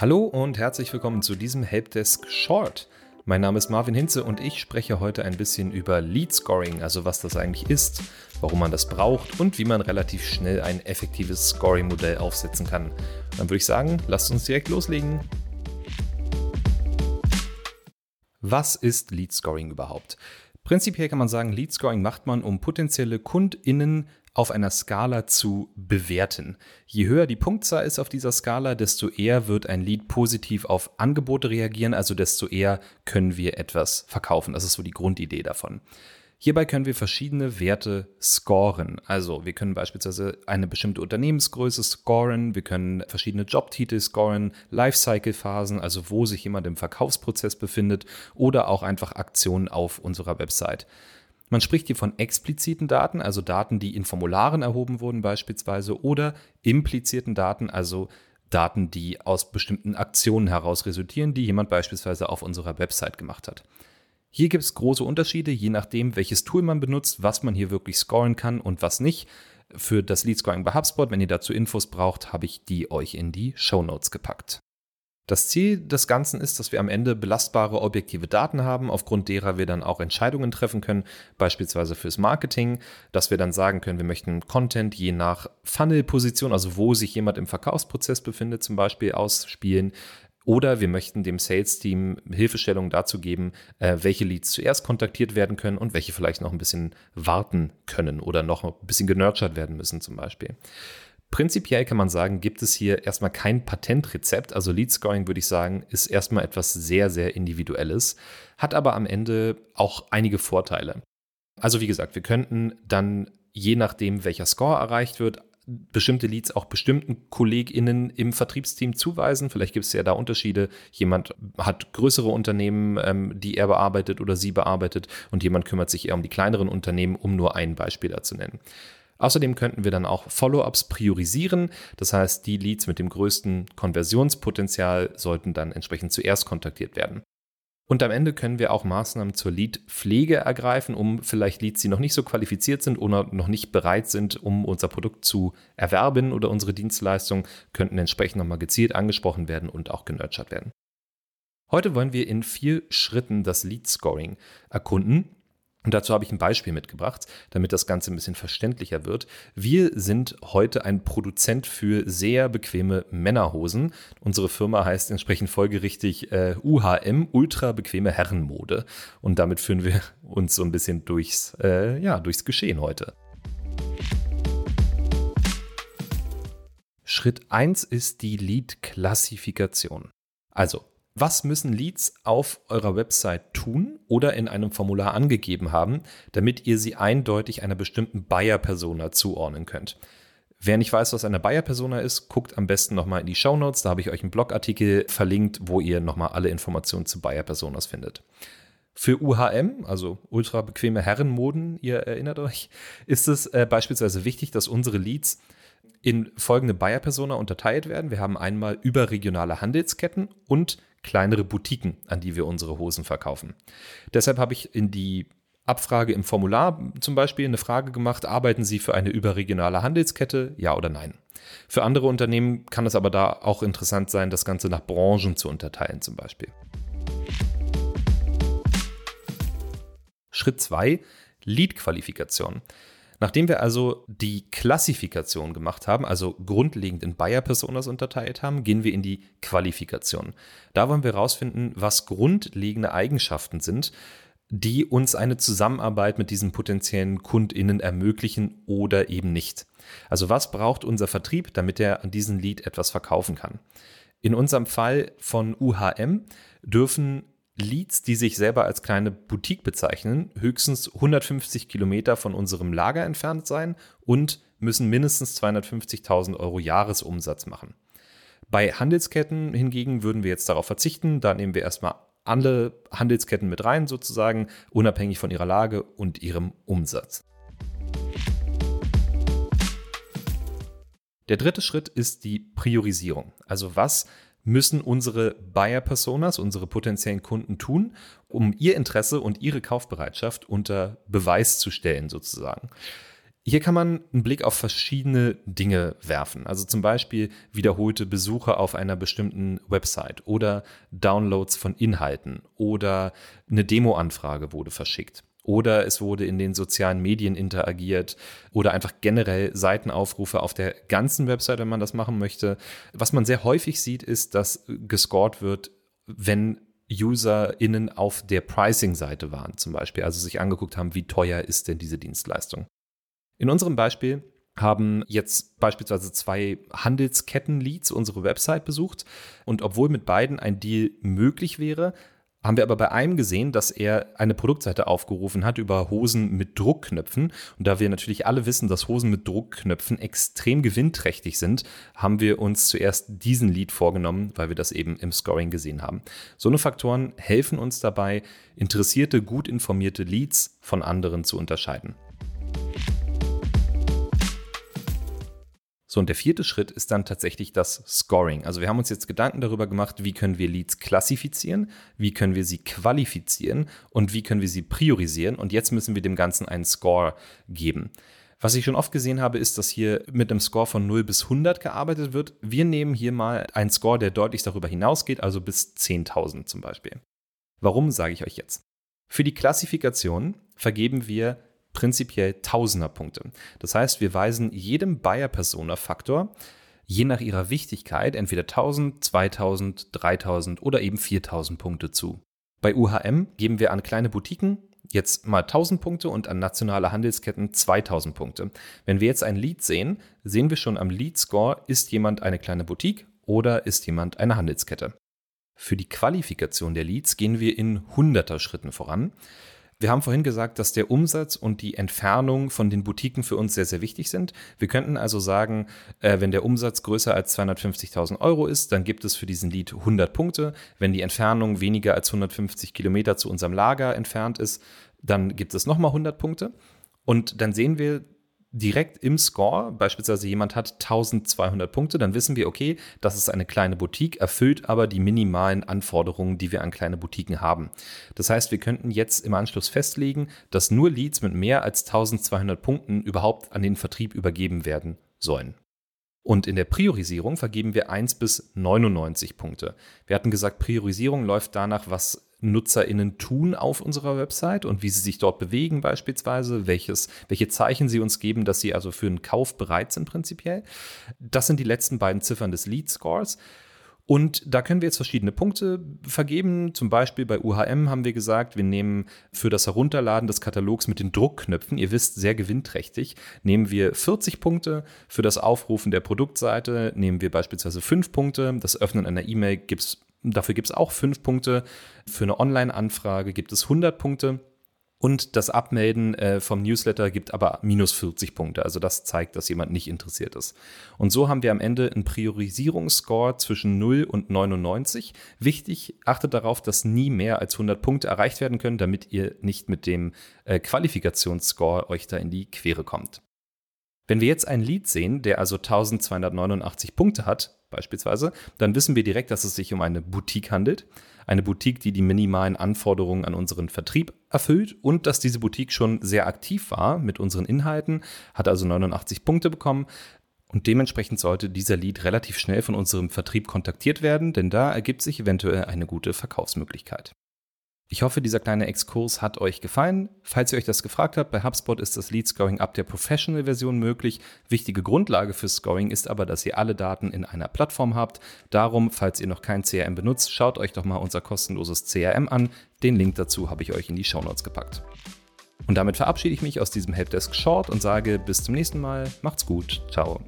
Hallo und herzlich willkommen zu diesem Helpdesk Short. Mein Name ist Marvin Hinze und ich spreche heute ein bisschen über Lead Scoring, also was das eigentlich ist, warum man das braucht und wie man relativ schnell ein effektives Scoring-Modell aufsetzen kann. Dann würde ich sagen, lasst uns direkt loslegen. Was ist Lead Scoring überhaupt? Prinzipiell kann man sagen, Lead Scoring macht man, um potenzielle KundInnen auf einer Skala zu bewerten. Je höher die Punktzahl ist auf dieser Skala, desto eher wird ein Lead positiv auf Angebote reagieren, also desto eher können wir etwas verkaufen. Das ist so die Grundidee davon. Hierbei können wir verschiedene Werte scoren. Also wir können beispielsweise eine bestimmte Unternehmensgröße scoren, wir können verschiedene Jobtitel scoren, Lifecycle-Phasen, also wo sich jemand im Verkaufsprozess befindet oder auch einfach Aktionen auf unserer Website. Man spricht hier von expliziten Daten, also Daten, die in Formularen erhoben wurden beispielsweise, oder implizierten Daten, also Daten, die aus bestimmten Aktionen heraus resultieren, die jemand beispielsweise auf unserer Website gemacht hat. Hier gibt es große Unterschiede, je nachdem, welches Tool man benutzt, was man hier wirklich scoren kann und was nicht. Für das Lead Scoring bei HubSpot, wenn ihr dazu Infos braucht, habe ich die euch in die Show Notes gepackt. Das Ziel des Ganzen ist, dass wir am Ende belastbare objektive Daten haben, aufgrund derer wir dann auch Entscheidungen treffen können, beispielsweise fürs Marketing, dass wir dann sagen können, wir möchten Content je nach Funnel-Position, also wo sich jemand im Verkaufsprozess befindet, zum Beispiel ausspielen. Oder wir möchten dem Sales-Team Hilfestellungen dazu geben, äh, welche Leads zuerst kontaktiert werden können und welche vielleicht noch ein bisschen warten können oder noch ein bisschen genurtured werden müssen zum Beispiel. Prinzipiell kann man sagen, gibt es hier erstmal kein Patentrezept. Also Lead Scoring würde ich sagen, ist erstmal etwas sehr, sehr individuelles, hat aber am Ende auch einige Vorteile. Also wie gesagt, wir könnten dann je nachdem, welcher Score erreicht wird, bestimmte Leads auch bestimmten KollegInnen im Vertriebsteam zuweisen. Vielleicht gibt es ja da Unterschiede. Jemand hat größere Unternehmen, ähm, die er bearbeitet oder sie bearbeitet und jemand kümmert sich eher um die kleineren Unternehmen, um nur ein Beispiel da zu nennen. Außerdem könnten wir dann auch Follow-ups priorisieren. Das heißt, die Leads mit dem größten Konversionspotenzial sollten dann entsprechend zuerst kontaktiert werden. Und am Ende können wir auch Maßnahmen zur Lead-Pflege ergreifen, um vielleicht Leads, die noch nicht so qualifiziert sind oder noch nicht bereit sind, um unser Produkt zu erwerben oder unsere Dienstleistung, könnten entsprechend nochmal gezielt angesprochen werden und auch genurtured werden. Heute wollen wir in vier Schritten das Lead-Scoring erkunden und dazu habe ich ein Beispiel mitgebracht, damit das Ganze ein bisschen verständlicher wird. Wir sind heute ein Produzent für sehr bequeme Männerhosen. Unsere Firma heißt entsprechend folgerichtig äh, UHM, ultra bequeme Herrenmode. Und damit führen wir uns so ein bisschen durchs, äh, ja, durchs Geschehen heute. Schritt 1 ist die Lead-Klassifikation. Also, was müssen Leads auf eurer Website tun oder in einem Formular angegeben haben, damit ihr sie eindeutig einer bestimmten Buyer-Persona zuordnen könnt? Wer nicht weiß, was eine Buyer-Persona ist, guckt am besten nochmal in die Show Notes. Da habe ich euch einen Blogartikel verlinkt, wo ihr nochmal alle Informationen zu Buyer-Personas findet. Für UHM, also ultra bequeme Herrenmoden, ihr erinnert euch, ist es äh, beispielsweise wichtig, dass unsere Leads in folgende Buyer-Persona unterteilt werden. Wir haben einmal überregionale Handelsketten und kleinere Boutiquen, an die wir unsere Hosen verkaufen. Deshalb habe ich in die Abfrage im Formular zum Beispiel eine Frage gemacht, arbeiten Sie für eine überregionale Handelskette, ja oder nein? Für andere Unternehmen kann es aber da auch interessant sein, das Ganze nach Branchen zu unterteilen zum Beispiel. Schritt 2, Lead-Qualifikation. Nachdem wir also die Klassifikation gemacht haben, also grundlegend in Buyer-Personas unterteilt haben, gehen wir in die Qualifikation. Da wollen wir herausfinden, was grundlegende Eigenschaften sind, die uns eine Zusammenarbeit mit diesen potenziellen KundInnen ermöglichen oder eben nicht. Also was braucht unser Vertrieb, damit er an diesen Lead etwas verkaufen kann? In unserem Fall von UHM dürfen Leads, die sich selber als kleine Boutique bezeichnen, höchstens 150 Kilometer von unserem Lager entfernt sein und müssen mindestens 250.000 Euro Jahresumsatz machen. Bei Handelsketten hingegen würden wir jetzt darauf verzichten. Da nehmen wir erstmal alle Handelsketten mit rein, sozusagen, unabhängig von ihrer Lage und ihrem Umsatz. Der dritte Schritt ist die Priorisierung. Also was müssen unsere Buyer-Personas, unsere potenziellen Kunden tun, um ihr Interesse und ihre Kaufbereitschaft unter Beweis zu stellen, sozusagen. Hier kann man einen Blick auf verschiedene Dinge werfen. Also zum Beispiel wiederholte Besuche auf einer bestimmten Website oder Downloads von Inhalten oder eine Demo-Anfrage wurde verschickt oder es wurde in den sozialen Medien interagiert oder einfach generell Seitenaufrufe auf der ganzen Website, wenn man das machen möchte. Was man sehr häufig sieht, ist, dass gescored wird, wenn UserInnen auf der Pricing-Seite waren, zum Beispiel, also sich angeguckt haben, wie teuer ist denn diese Dienstleistung. In unserem Beispiel haben jetzt beispielsweise zwei Handelsketten-Leads unsere Website besucht und obwohl mit beiden ein Deal möglich wäre, haben wir aber bei einem gesehen, dass er eine Produktseite aufgerufen hat über Hosen mit Druckknöpfen. Und da wir natürlich alle wissen, dass Hosen mit Druckknöpfen extrem gewinnträchtig sind, haben wir uns zuerst diesen Lead vorgenommen, weil wir das eben im Scoring gesehen haben. So eine Faktoren helfen uns dabei, interessierte, gut informierte Leads von anderen zu unterscheiden. So, und der vierte Schritt ist dann tatsächlich das Scoring. Also wir haben uns jetzt Gedanken darüber gemacht, wie können wir Leads klassifizieren, wie können wir sie qualifizieren und wie können wir sie priorisieren. Und jetzt müssen wir dem Ganzen einen Score geben. Was ich schon oft gesehen habe, ist, dass hier mit einem Score von 0 bis 100 gearbeitet wird. Wir nehmen hier mal einen Score, der deutlich darüber hinausgeht, also bis 10.000 zum Beispiel. Warum, sage ich euch jetzt. Für die Klassifikation vergeben wir prinzipiell Tausenderpunkte. Das heißt, wir weisen jedem Buyer-Persona-Faktor je nach ihrer Wichtigkeit entweder 1000, 2000, 3000 oder eben 4000 Punkte zu. Bei UHM geben wir an kleine Boutiquen jetzt mal 1000 Punkte und an nationale Handelsketten 2000 Punkte. Wenn wir jetzt ein Lead sehen, sehen wir schon am Lead-Score, ist jemand eine kleine Boutique oder ist jemand eine Handelskette. Für die Qualifikation der Leads gehen wir in 100er Schritten voran. Wir haben vorhin gesagt, dass der Umsatz und die Entfernung von den Boutiquen für uns sehr, sehr wichtig sind. Wir könnten also sagen, äh, wenn der Umsatz größer als 250.000 Euro ist, dann gibt es für diesen Lead 100 Punkte. Wenn die Entfernung weniger als 150 Kilometer zu unserem Lager entfernt ist, dann gibt es nochmal 100 Punkte. Und dann sehen wir, direkt im Score, beispielsweise jemand hat 1200 Punkte, dann wissen wir, okay, das ist eine kleine Boutique, erfüllt aber die minimalen Anforderungen, die wir an kleine Boutiquen haben. Das heißt, wir könnten jetzt im Anschluss festlegen, dass nur Leads mit mehr als 1200 Punkten überhaupt an den Vertrieb übergeben werden sollen. Und in der Priorisierung vergeben wir 1 bis 99 Punkte. Wir hatten gesagt, Priorisierung läuft danach, was NutzerInnen tun auf unserer Website und wie sie sich dort bewegen beispielsweise, welches, welche Zeichen sie uns geben, dass sie also für einen Kauf bereit sind prinzipiell. Das sind die letzten beiden Ziffern des Lead Scores. Und da können wir jetzt verschiedene Punkte vergeben. Zum Beispiel bei UHM haben wir gesagt, wir nehmen für das Herunterladen des Katalogs mit den Druckknöpfen, ihr wisst, sehr gewinnträchtig, nehmen wir 40 Punkte. Für das Aufrufen der Produktseite nehmen wir beispielsweise 5 Punkte. Das Öffnen einer E-Mail gibt es Dafür gibt es auch fünf Punkte. Für eine Online-Anfrage gibt es 100 Punkte. Und das Abmelden äh, vom Newsletter gibt aber minus 40 Punkte. Also das zeigt, dass jemand nicht interessiert ist. Und so haben wir am Ende einen Priorisierungsscore zwischen 0 und 99. Wichtig, achtet darauf, dass nie mehr als 100 Punkte erreicht werden können, damit ihr nicht mit dem äh, Qualifikationsscore euch da in die Quere kommt. Wenn wir jetzt ein Lied sehen, der also 1289 Punkte hat, beispielsweise, dann wissen wir direkt, dass es sich um eine Boutique handelt. Eine Boutique, die die minimalen Anforderungen an unseren Vertrieb erfüllt und dass diese Boutique schon sehr aktiv war mit unseren Inhalten, hat also 89 Punkte bekommen. Und dementsprechend sollte dieser Lead relativ schnell von unserem Vertrieb kontaktiert werden, denn da ergibt sich eventuell eine gute Verkaufsmöglichkeit. Ich hoffe, dieser kleine Exkurs hat euch gefallen. Falls ihr euch das gefragt habt, bei HubSpot ist das Lead Scoring ab der Professional-Version möglich. Wichtige Grundlage für Scoring ist aber, dass ihr alle Daten in einer Plattform habt. Darum, falls ihr noch kein CRM benutzt, schaut euch doch mal unser kostenloses CRM an. Den Link dazu habe ich euch in die Shownotes gepackt. Und damit verabschiede ich mich aus diesem Helpdesk Short und sage bis zum nächsten Mal. Macht's gut. Ciao.